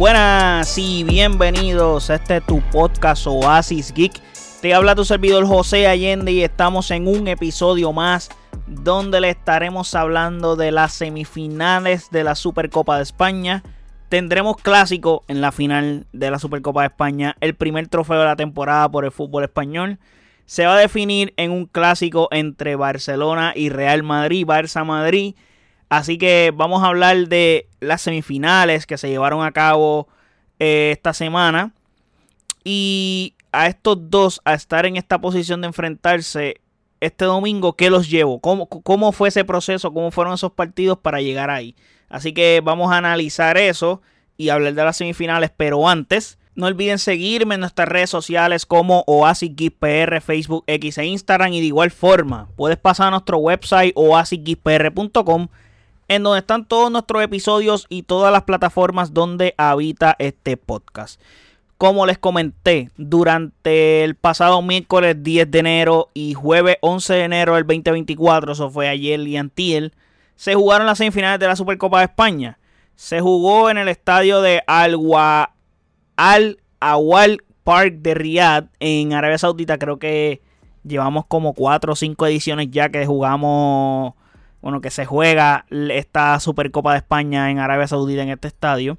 Buenas y bienvenidos a este tu podcast Oasis Geek. Te habla tu servidor José Allende y estamos en un episodio más donde le estaremos hablando de las semifinales de la Supercopa de España. Tendremos clásico en la final de la Supercopa de España, el primer trofeo de la temporada por el fútbol español. Se va a definir en un clásico entre Barcelona y Real Madrid, Barça Madrid. Así que vamos a hablar de las semifinales que se llevaron a cabo eh, esta semana. Y a estos dos, a estar en esta posición de enfrentarse este domingo, ¿qué los llevo? ¿Cómo, ¿Cómo fue ese proceso? ¿Cómo fueron esos partidos para llegar ahí? Así que vamos a analizar eso y hablar de las semifinales. Pero antes, no olviden seguirme en nuestras redes sociales como Oasis PR, Facebook, X e Instagram. Y de igual forma, puedes pasar a nuestro website oasisgpr.com en donde están todos nuestros episodios y todas las plataformas donde habita este podcast. Como les comenté, durante el pasado miércoles 10 de enero y jueves 11 de enero del 2024, eso fue ayer y antiel, se jugaron las semifinales de la Supercopa de España. Se jugó en el estadio de Al, Al Park de Riyadh en Arabia Saudita. Creo que llevamos como 4 o 5 ediciones ya que jugamos bueno, que se juega esta Supercopa de España en Arabia Saudita en este estadio.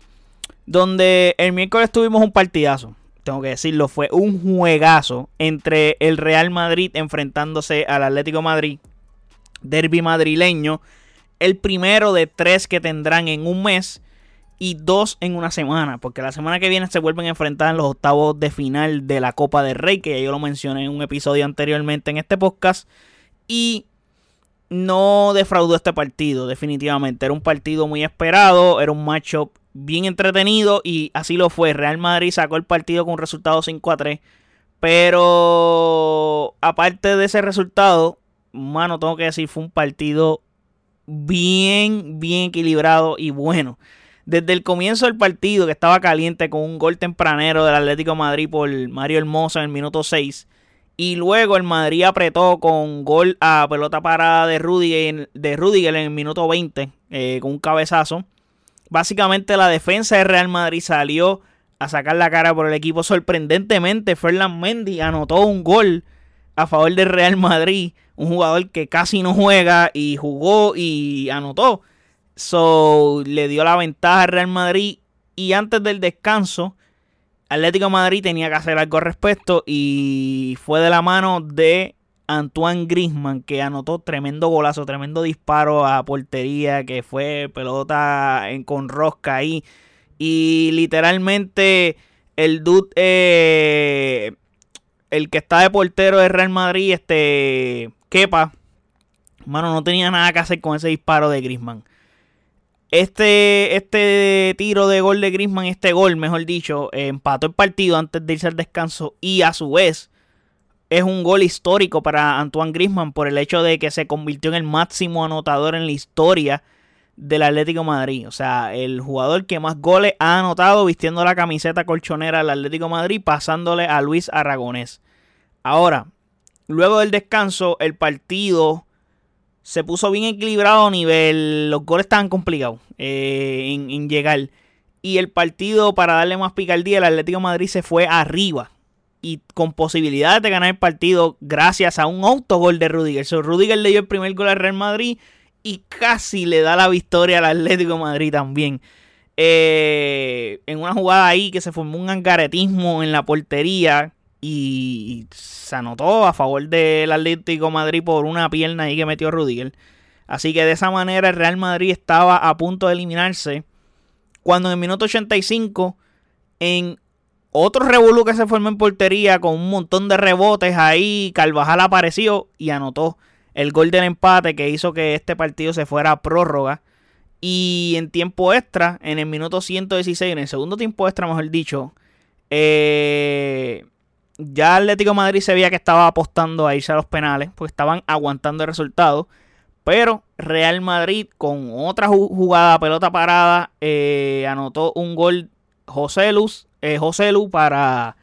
Donde el miércoles tuvimos un partidazo. Tengo que decirlo, fue un juegazo entre el Real Madrid enfrentándose al Atlético Madrid. Derby madrileño. El primero de tres que tendrán en un mes. Y dos en una semana. Porque la semana que viene se vuelven a enfrentar en los octavos de final de la Copa del Rey. Que yo lo mencioné en un episodio anteriormente en este podcast. Y no defraudó este partido, definitivamente. Era un partido muy esperado, era un matchup bien entretenido y así lo fue. Real Madrid sacó el partido con un resultado 5 a 3. Pero aparte de ese resultado, mano, tengo que decir, fue un partido bien, bien equilibrado y bueno. Desde el comienzo del partido, que estaba caliente con un gol tempranero del Atlético Madrid por Mario Hermoso en el minuto 6 y luego el Madrid apretó con gol a pelota parada de Rudiger, en el minuto 20 eh, con un cabezazo. Básicamente la defensa de Real Madrid salió a sacar la cara por el equipo. Sorprendentemente, Ferland Mendy anotó un gol a favor del Real Madrid. Un jugador que casi no juega y jugó y anotó. So, le dio la ventaja al Real Madrid. Y antes del descanso, Atlético Madrid tenía que hacer algo al respecto y fue de la mano de Antoine Grisman que anotó tremendo golazo, tremendo disparo a portería que fue pelota en, con rosca ahí. Y literalmente el dude eh, el que está de portero de Real Madrid este Kepa mano no tenía nada que hacer con ese disparo de Grisman este, este tiro de gol de Griezmann, este gol, mejor dicho, empató el partido antes de irse al descanso y a su vez es un gol histórico para Antoine Griezmann por el hecho de que se convirtió en el máximo anotador en la historia del Atlético Madrid. O sea, el jugador que más goles ha anotado vistiendo la camiseta colchonera del Atlético Madrid, pasándole a Luis Aragonés. Ahora, luego del descanso, el partido se puso bien equilibrado a nivel. Los goles estaban complicados eh, en, llegar. Y el partido, para darle más picardía, el Atlético Madrid se fue arriba. Y con posibilidades de ganar el partido gracias a un autogol de Rudiger. So, Rudiger le dio el primer gol al Real Madrid y casi le da la victoria al Atlético Madrid también. Eh, en una jugada ahí que se formó un angaretismo en la portería y se anotó a favor del Atlético Madrid por una pierna ahí que metió Rudiger. Así que de esa manera el Real Madrid estaba a punto de eliminarse. Cuando en el minuto 85, en otro revolú que se formó en portería con un montón de rebotes ahí, Carvajal apareció y anotó el gol del empate que hizo que este partido se fuera a prórroga. Y en tiempo extra, en el minuto 116, en el segundo tiempo extra, mejor dicho, eh, ya Atlético Madrid se veía que estaba apostando a irse a los penales, pues estaban aguantando el resultado. Pero Real Madrid con otra jugada, pelota parada, eh, anotó un gol José Luz, eh, para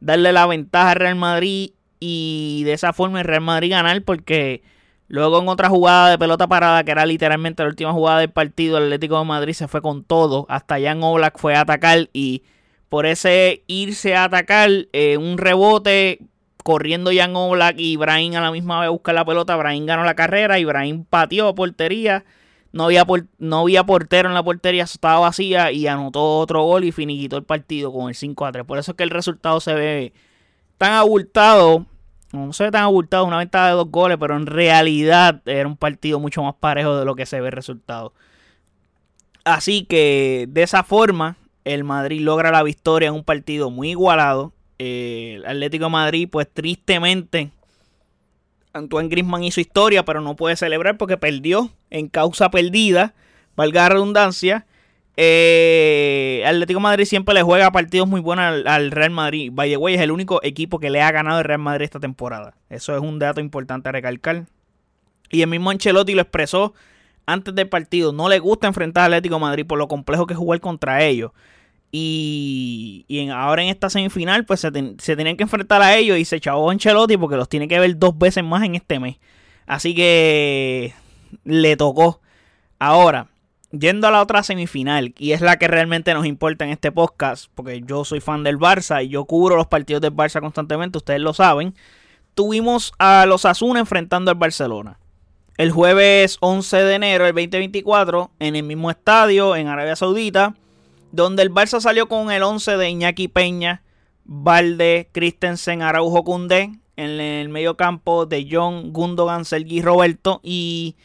darle la ventaja al Real Madrid y de esa forma el Real Madrid ganar porque Luego en otra jugada de pelota parada, que era literalmente la última jugada del partido, el Atlético de Madrid se fue con todo. Hasta Jan Oblak fue a atacar y por ese irse a atacar, eh, un rebote, corriendo Jan Oblak y Ibrahim a la misma vez buscar la pelota. Ibrahim ganó la carrera, Ibrahim pateó a portería. No había, no había portero en la portería, estaba vacía y anotó otro gol y finiquitó el partido con el 5 a 3. Por eso es que el resultado se ve tan abultado no se ve tan abultado, una ventaja de dos goles, pero en realidad era un partido mucho más parejo de lo que se ve el resultado. Así que de esa forma, el Madrid logra la victoria en un partido muy igualado. Eh, el Atlético Madrid, pues tristemente, Antoine Griezmann hizo historia, pero no puede celebrar porque perdió en causa perdida, valga la redundancia. Eh, Atlético Madrid siempre le juega partidos muy buenos al, Real Madrid. By the es el único equipo que le ha ganado el Real Madrid esta temporada. Eso es un dato importante a recalcar. Y el mismo Ancelotti lo expresó antes del partido. No le gusta enfrentar al Atlético Madrid por lo complejo que es jugar contra ellos. Y, ahora en esta semifinal, pues se, se, tenían que enfrentar a ellos y se echó Ancelotti porque los tiene que ver dos veces más en este mes. Así que le tocó. Ahora, yendo a la otra semifinal, y es la que realmente nos importa en este podcast, porque yo soy fan del Barça y yo cubro los partidos del Barça constantemente, ustedes lo saben, tuvimos a los Asuna enfrentando al Barcelona. El jueves 11 de enero del 2024, en el mismo estadio, en Arabia Saudita, donde el Barça salió con el 11 de Iñaki Peña, Valde, Christensen, Araujo Cundé, en el medio campo de John, Gundogan, Sergi Roberto y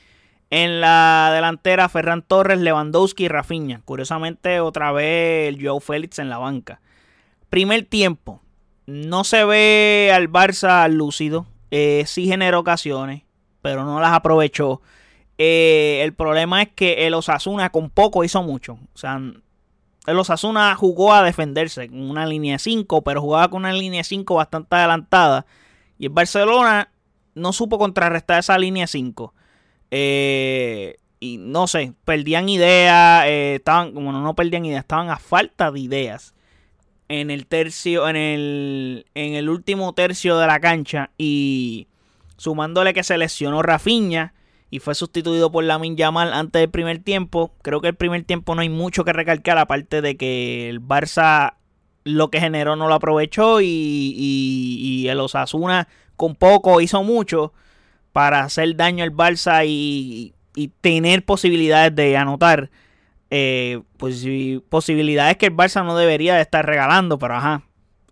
en la delantera, Ferran Torres, Lewandowski y Rafinha. Curiosamente, otra vez el Joe Félix en la banca. Primer tiempo. No se ve al Barça lúcido. Eh, sí generó ocasiones, pero no las aprovechó. Eh, el problema es que el Osasuna con poco hizo mucho. O sea, el Osasuna jugó a defenderse con una línea 5, pero jugaba con una línea 5 bastante adelantada. Y el Barcelona no supo contrarrestar esa línea 5. Eh, y no sé, perdían ideas, eh, estaban, bueno, no perdían ideas, estaban a falta de ideas en el tercio, en el, en el último tercio de la cancha y sumándole que se lesionó Rafinha y fue sustituido por Lamin Yamal antes del primer tiempo. Creo que el primer tiempo no hay mucho que recalcar, aparte de que el Barça lo que generó no lo aprovechó y, y, y el Osasuna con poco hizo mucho para hacer daño al Barça y, tener posibilidades de anotar. Eh, pues posibilidades que el Barça no debería de estar regalando, pero ajá,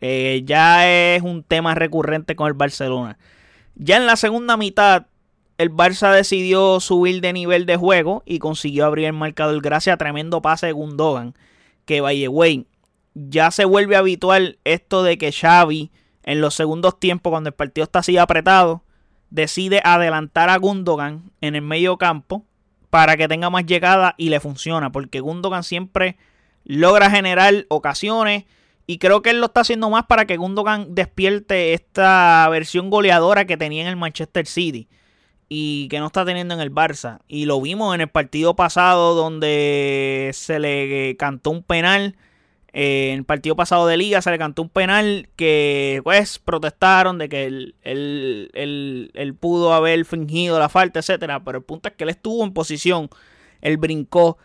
eh, ya es un tema recurrente con el Barcelona. Ya en la segunda mitad, el Barça decidió subir de nivel de juego y consiguió abrir el marcador gracias a tremendo pase de Gundogan. Que güey, ya se vuelve habitual esto de que Xavi en los segundos tiempos, cuando el partido está así apretado, decide adelantar a Gundogan en el medio campo para que tenga más llegada y le funciona, porque Gundogan siempre logra generar ocasiones y creo que él lo está haciendo más para que Gundogan despierte esta versión goleadora que tenía en el Manchester City y que no está teniendo en el Barça. Y lo vimos en el partido pasado donde se le cantó un penal en el partido pasado de liga se le cantó un penal que pues protestaron de que él, él, pudo haber fingido la falta, etcétera. Pero el punto es que él estuvo en posición, él brincó.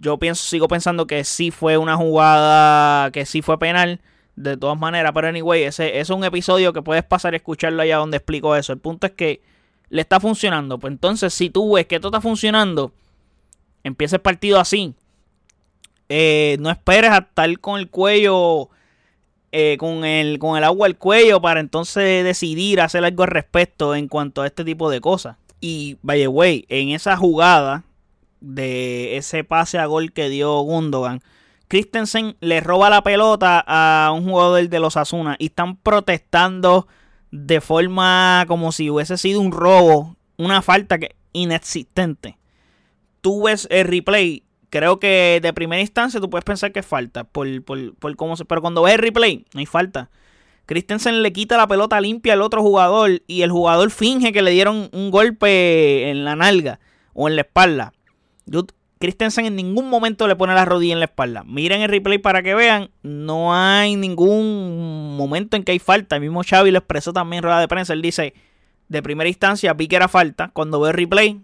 Yo pienso, sigo pensando que sí fue una jugada, que sí fue penal, de todas maneras. Pero anyway, ese, es un episodio que puedes pasar y escucharlo allá donde explico eso. El punto es que le está funcionando. Pues entonces, si tú ves que esto está funcionando, empieza el partido así eh, no esperes a estar con el cuello, eh, con, el, con el agua al cuello para entonces decidir hacer algo al respecto en cuanto a este tipo de cosas. Y, by the way, en esa jugada de ese pase a gol que dio Gundogan, Christensen le roba la pelota a un jugador de los Asuna y están protestando de forma como si hubiese sido un robo, una falta que inexistente. Tú ves el replay creo que de primera instancia tú puedes pensar que es falta por, por, cómo se... Pero cuando ves el replay, no hay falta. Christensen le quita la pelota limpia al otro jugador y el jugador finge que le dieron un golpe en la nalga o en la espalda. Christensen en ningún momento le pone la rodilla en la espalda. Miren el replay para que vean, no hay ningún momento en que hay falta. El mismo Xavi lo expresó también en rueda de prensa. Él dice, de primera instancia vi que era falta. Cuando veo el replay,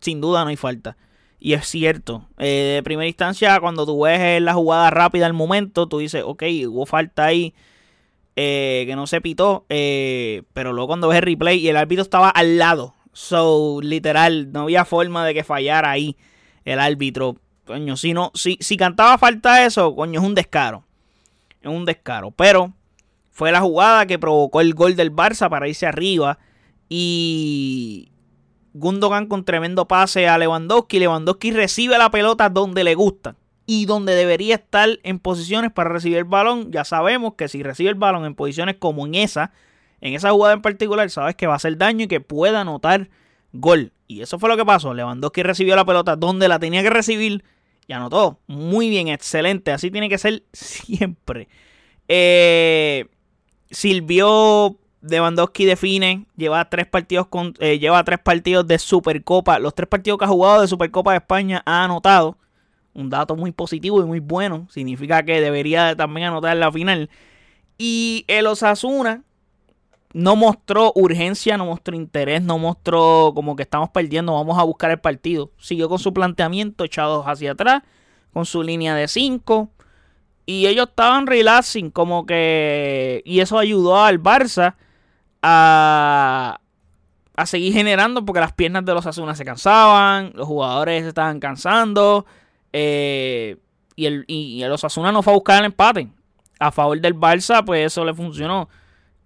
sin duda no hay falta. Y es cierto. Eh, de primera instancia, cuando tú ves la jugada rápida al momento, tú dices, ok, hubo falta ahí eh, que no se pitó. Eh, pero luego cuando ves el replay y el árbitro estaba al lado. So, literal, no había forma de que fallara ahí el árbitro. Coño, si, no, si, si cantaba falta eso, coño, es un descaro. Es un descaro. Pero fue la jugada que provocó el gol del Barça para irse arriba. Y Gundogan con tremendo pase a Lewandowski. Lewandowski recibe la pelota donde le gusta y donde debería estar en posiciones para recibir el balón. Ya sabemos que si recibe el balón en posiciones como en esa, en esa jugada en particular, sabes que va a hacer daño y que puede anotar gol. Y eso fue lo que pasó. Lewandowski recibió la pelota donde la tenía que recibir y anotó. Muy bien, excelente. Así tiene que ser siempre. Eh, Silvio Lewandowski define, lleva tres partidos con, eh, lleva tres partidos de Supercopa. Los tres partidos que ha jugado de Supercopa de España ha anotado. Un dato muy positivo y muy bueno. Significa que debería también anotar la final. Y el Osasuna no mostró urgencia, no mostró interés, no mostró como que estamos perdiendo, vamos a buscar el partido. Siguió con su planteamiento echado hacia atrás, con su línea de 5. Y ellos estaban relaxing, como que. Y eso ayudó al Barça a, a seguir generando, porque las piernas de los Asunas se cansaban, los jugadores se estaban cansando. Eh, y, el, y, Asuna no fue a buscar el empate. A favor del Barça, pues eso le funcionó.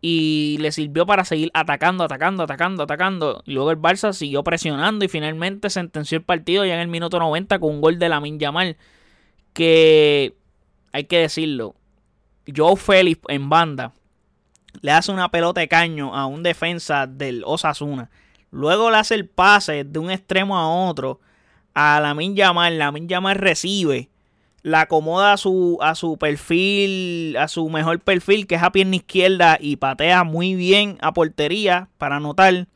Y le sirvió para seguir atacando, atacando, atacando, atacando. Luego el Barça siguió presionando y finalmente sentenció el partido ya en el minuto 90 con un gol de Lamin Yamal. Que hay que decirlo. Joe Félix en banda le hace una pelota de caño a un defensa del Osasuna. Luego le hace el pase de un extremo a otro a Lamin Yamal. Lamin Yamal recibe, la acomoda a su, a su perfil, a su mejor perfil, que es a pierna izquierda, y patea muy bien a portería para anotar.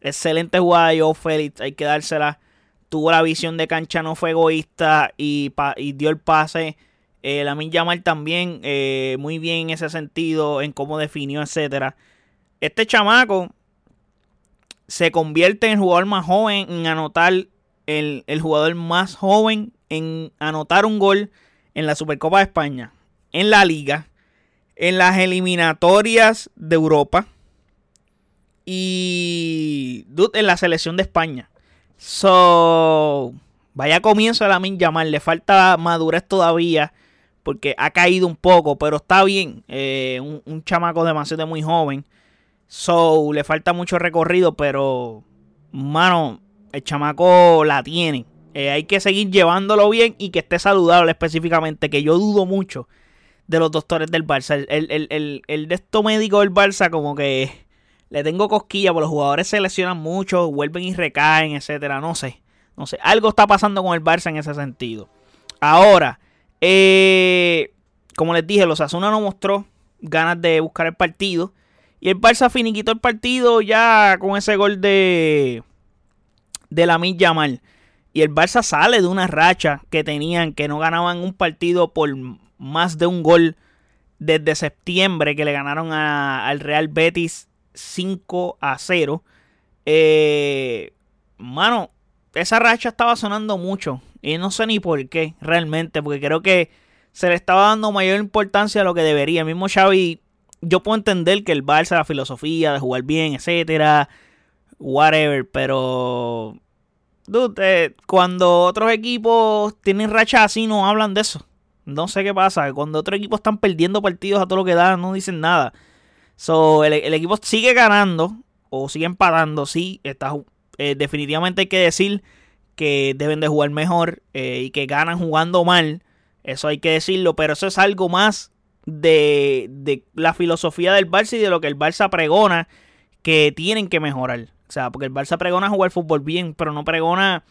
Excelente jugada de Joe Félix, hay que dársela. Tuvo la visión de cancha, no fue egoísta y, y dio el pase eh, Lamin Yamal también eh, muy bien en ese sentido, en cómo definió, etcétera. Este chamaco se convierte en el jugador más joven en anotar, el, el jugador más joven en anotar un gol en la Supercopa de España, en la Liga, en las eliminatorias de Europa y en la selección de España. So, vaya comienzo de Lamin Yamal, le falta madurez todavía porque ha caído un poco, pero está bien. Eh, un, chamaco demasiado muy joven. So, le falta mucho recorrido, pero, mano, el chamaco la tiene. Eh, hay que seguir llevándolo bien y que esté saludable específicamente, que yo dudo mucho de los doctores del Barça. El, el, el, de esto médico del Barça como que le tengo cosquilla, porque los jugadores se lesionan mucho, vuelven y recaen, etcétera. No sé, no sé. Algo está pasando con el Barça en ese sentido. Ahora, eh, como les dije, los Asuna no mostró ganas de buscar el partido. Y el Barça finiquitó el partido ya con ese gol de, de la Yamal. Y el Barça sale de una racha que tenían, que no ganaban un partido por más de un gol desde septiembre, que le ganaron al Real Betis 5 a 0. Eh, mano, esa racha estaba sonando mucho. Y no sé ni por qué, realmente, porque creo que se le estaba dando mayor importancia a lo que debería. Mismo Xavi, yo puedo entender que el Barça, la filosofía de jugar bien, etcétera, whatever, pero dude, eh, cuando otros equipos tienen racha así, no hablan de eso. No sé qué pasa. Cuando otros equipos están perdiendo partidos a todo lo que dan, no dicen nada. So, el, equipo sigue ganando o sigue empatando, sí. Está, eh, definitivamente hay que decir que deben de jugar mejor eh, y que ganan jugando mal. Eso hay que decirlo, pero eso es algo más de, de, la filosofía del Barça y de lo que el Barça pregona que tienen que mejorar. O sea, porque el Barça pregona jugar fútbol bien, pero no pregona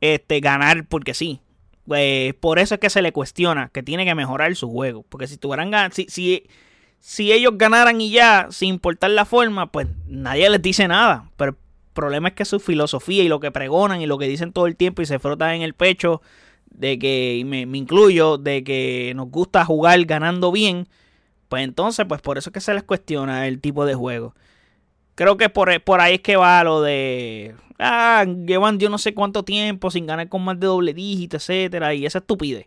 este, ganar porque sí. Pues, por eso es que se le cuestiona que tiene que mejorar su juego. Porque si tuvieran si, si, si ellos ganaran y ya, sin importar la forma, pues nadie les dice nada. Pero problema es que su filosofía y lo que pregonan y lo que dicen todo el tiempo y se frotan en el pecho de que, me, incluyo, de que nos gusta jugar ganando bien, pues entonces, pues por eso es que se les cuestiona el tipo de juego. Creo que por, por ahí es que va lo de. Ah, llevan yo no sé cuánto tiempo sin ganar con más de doble dígito, etcétera, y esa estupidez.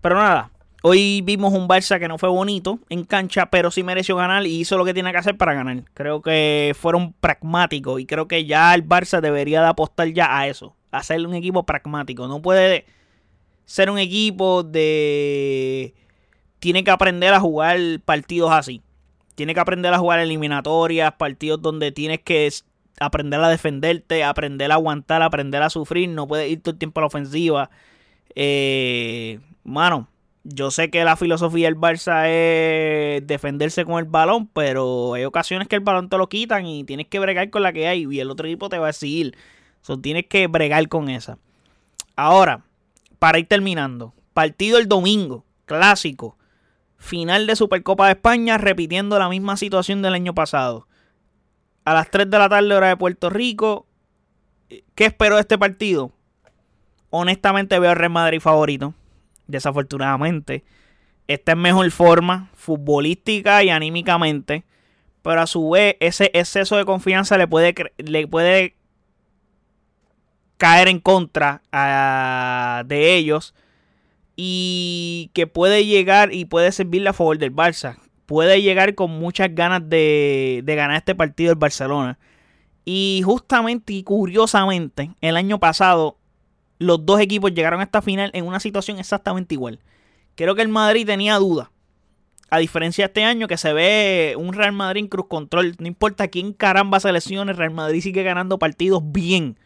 Pero nada, hoy vimos un Barça que no fue bonito en cancha, pero sí mereció ganar y hizo lo que tiene que hacer para ganar. Creo que fueron pragmáticos y creo que ya el Barça debería de apostar ya a eso, a ser un equipo pragmático. No puede ser un equipo de... Tiene que aprender a jugar partidos así. Tiene que aprender a jugar eliminatorias, partidos donde tienes que aprender a defenderte, aprender a aguantar, aprender a sufrir. No puedes ir todo el tiempo a la ofensiva. Eh, mano, yo sé que la filosofía del Barça es defenderse con el balón, pero hay ocasiones que el balón te lo quitan y tienes que bregar con la que hay y el otro equipo te va a seguir. So, tienes que bregar con esa. Ahora, para ir terminando, partido el domingo, clásico, final de Supercopa de España, repitiendo la misma situación del año pasado. A las 3 de la tarde, hora de Puerto Rico. ¿Qué espero de este partido? Honestamente veo al Real Madrid favorito desafortunadamente. Está en mejor forma, futbolística y anímicamente. Pero a su vez, ese exceso de confianza le puede, le puede caer en contra de ellos. Y que puede llegar y puede servirle a favor del Barça. Puede llegar con muchas ganas de, de ganar este partido el Barcelona. Y justamente y curiosamente, el año pasado los dos equipos llegaron a esta final en una situación exactamente igual. Creo que el Madrid tenía dudas. A diferencia de este año que se ve un Real Madrid en cruz control. No importa quién caramba se lesione, Real Madrid sigue ganando partidos bien.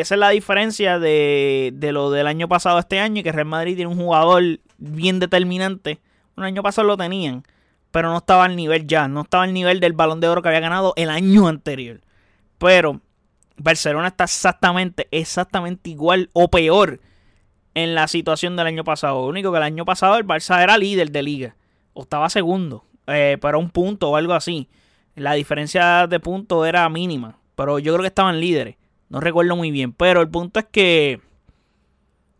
Esa es la diferencia de, de lo del año pasado a este año. Que Real Madrid tiene un jugador bien determinante. Un año pasado lo tenían. Pero no estaba al nivel ya. No estaba al nivel del balón de oro que había ganado el año anterior. Pero Barcelona está exactamente, exactamente igual o peor en la situación del año pasado. Lo único que el año pasado el Barça era líder de liga. O estaba segundo. Eh, para un punto o algo así. La diferencia de puntos era mínima. Pero yo creo que estaban líderes. No recuerdo muy bien. Pero el punto es que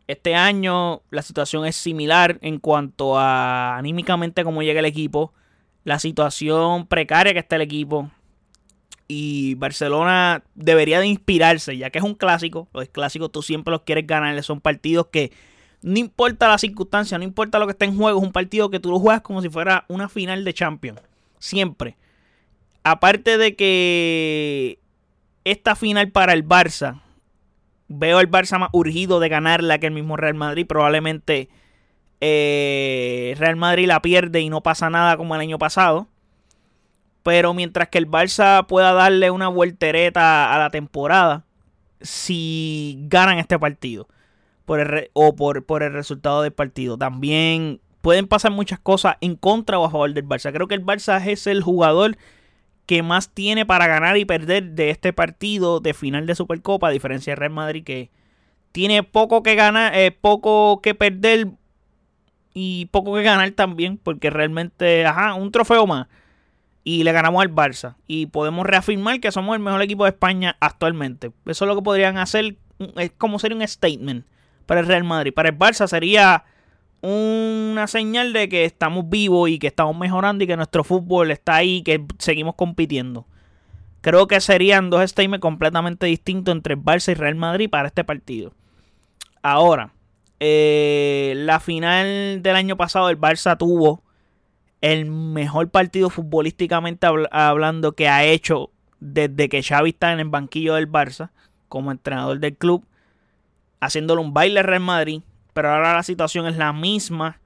este año la situación es similar en cuanto a anímicamente cómo llega el equipo. La situación precaria que está el equipo y Barcelona debería de inspirarse, ya que es un clásico. Los clásicos tú siempre los quieres ganar. Son partidos que no importa la circunstancia, no importa lo que esté en juego, es un partido que tú lo juegas como si fuera una final de Champions. Siempre. Aparte de que esta final para el Barça, veo al Barça más urgido de ganarla que el mismo Real Madrid. Probablemente eh, Real Madrid la pierde y no pasa nada como el año pasado. Pero mientras que el Barça pueda darle una vueltereta a la temporada, si ganan este partido por el o por, por el resultado del partido, también pueden pasar muchas cosas en contra o a favor del Barça. Creo que el Barça es el jugador que más tiene para ganar y perder de este partido de final de Supercopa, a diferencia de Real Madrid que tiene poco que ganar, eh, poco que perder y poco que ganar también, porque realmente, ajá, un trofeo más y le ganamos al Barça. Y podemos reafirmar que somos el mejor equipo de España actualmente. Eso es lo que podrían hacer, es como sería un statement para el Real Madrid. Para el Barça sería una señal de que estamos vivos y que estamos mejorando y que nuestro fútbol está ahí y que seguimos compitiendo. Creo que serían dos statements completamente distintos entre el Barça y Real Madrid para este partido. Ahora, eh, la final del año pasado el Barça tuvo el mejor partido futbolísticamente hablando que ha hecho desde que Xavi está en el banquillo del Barça como entrenador del club, haciéndole un baile Real Madrid, pero ahora la situación es la misma,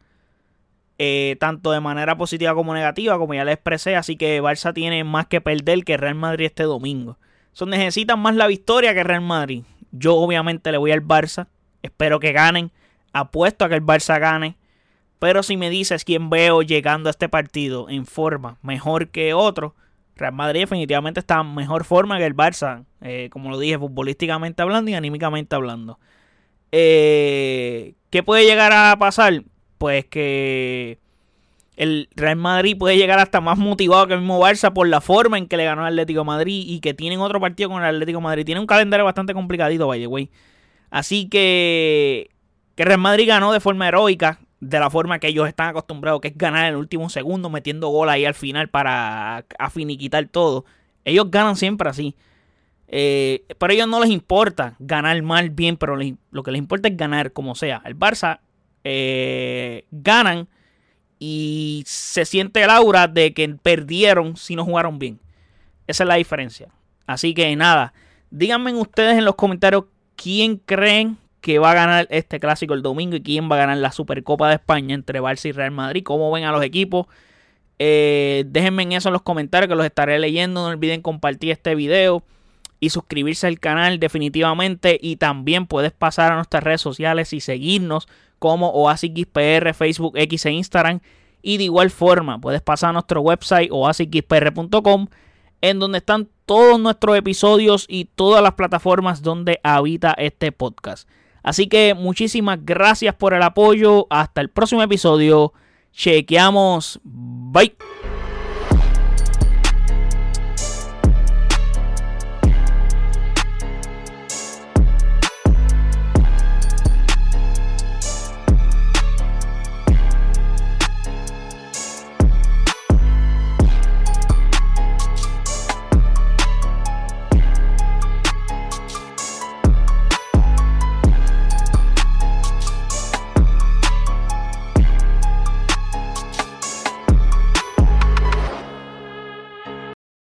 eh, tanto de manera positiva como negativa, como ya le expresé, así que Barça tiene más que perder que Real Madrid este domingo. Son necesitan más la victoria que Real Madrid. Yo obviamente le voy al Barça, espero que ganen, apuesto a que el Barça gane. Pero si me dices quién veo llegando a este partido en forma mejor que otro, Real Madrid definitivamente está en mejor forma que el Barça, eh, como lo dije, futbolísticamente hablando y anímicamente hablando. Eh, ¿Qué puede llegar a pasar? Pues que el Real Madrid puede llegar hasta más motivado que el mismo Barça por la forma en que le ganó al Atlético Madrid y que tienen otro partido con el Atlético Madrid. Tiene un calendario bastante complicadito, vaya, güey. Así que que Real Madrid ganó de forma heroica de la forma que ellos están acostumbrados, que es ganar en el último segundo, metiendo gol ahí al final para afiniquitar todo. Ellos ganan siempre así. Eh, ellos no les importa ganar mal, bien, pero lo que les importa es ganar como sea. El Barça eh, ganan y se siente el aura de que perdieron si no jugaron bien. Esa es la diferencia. Así que nada, díganme ustedes en los comentarios quién creen que va a ganar este clásico el domingo y quién va a ganar la Supercopa de España entre Barça y Real Madrid. ¿Cómo ven a los equipos? Eh, déjenme en eso en los comentarios que los estaré leyendo. No olviden compartir este video y suscribirse al canal definitivamente. Y también puedes pasar a nuestras redes sociales y seguirnos como OasisXPR, Facebook, X e Instagram. Y de igual forma, puedes pasar a nuestro website oasisxpr.com en donde están todos nuestros episodios y todas las plataformas donde habita este podcast. Así que muchísimas gracias por el apoyo. Hasta el próximo episodio. Chequeamos. Bye.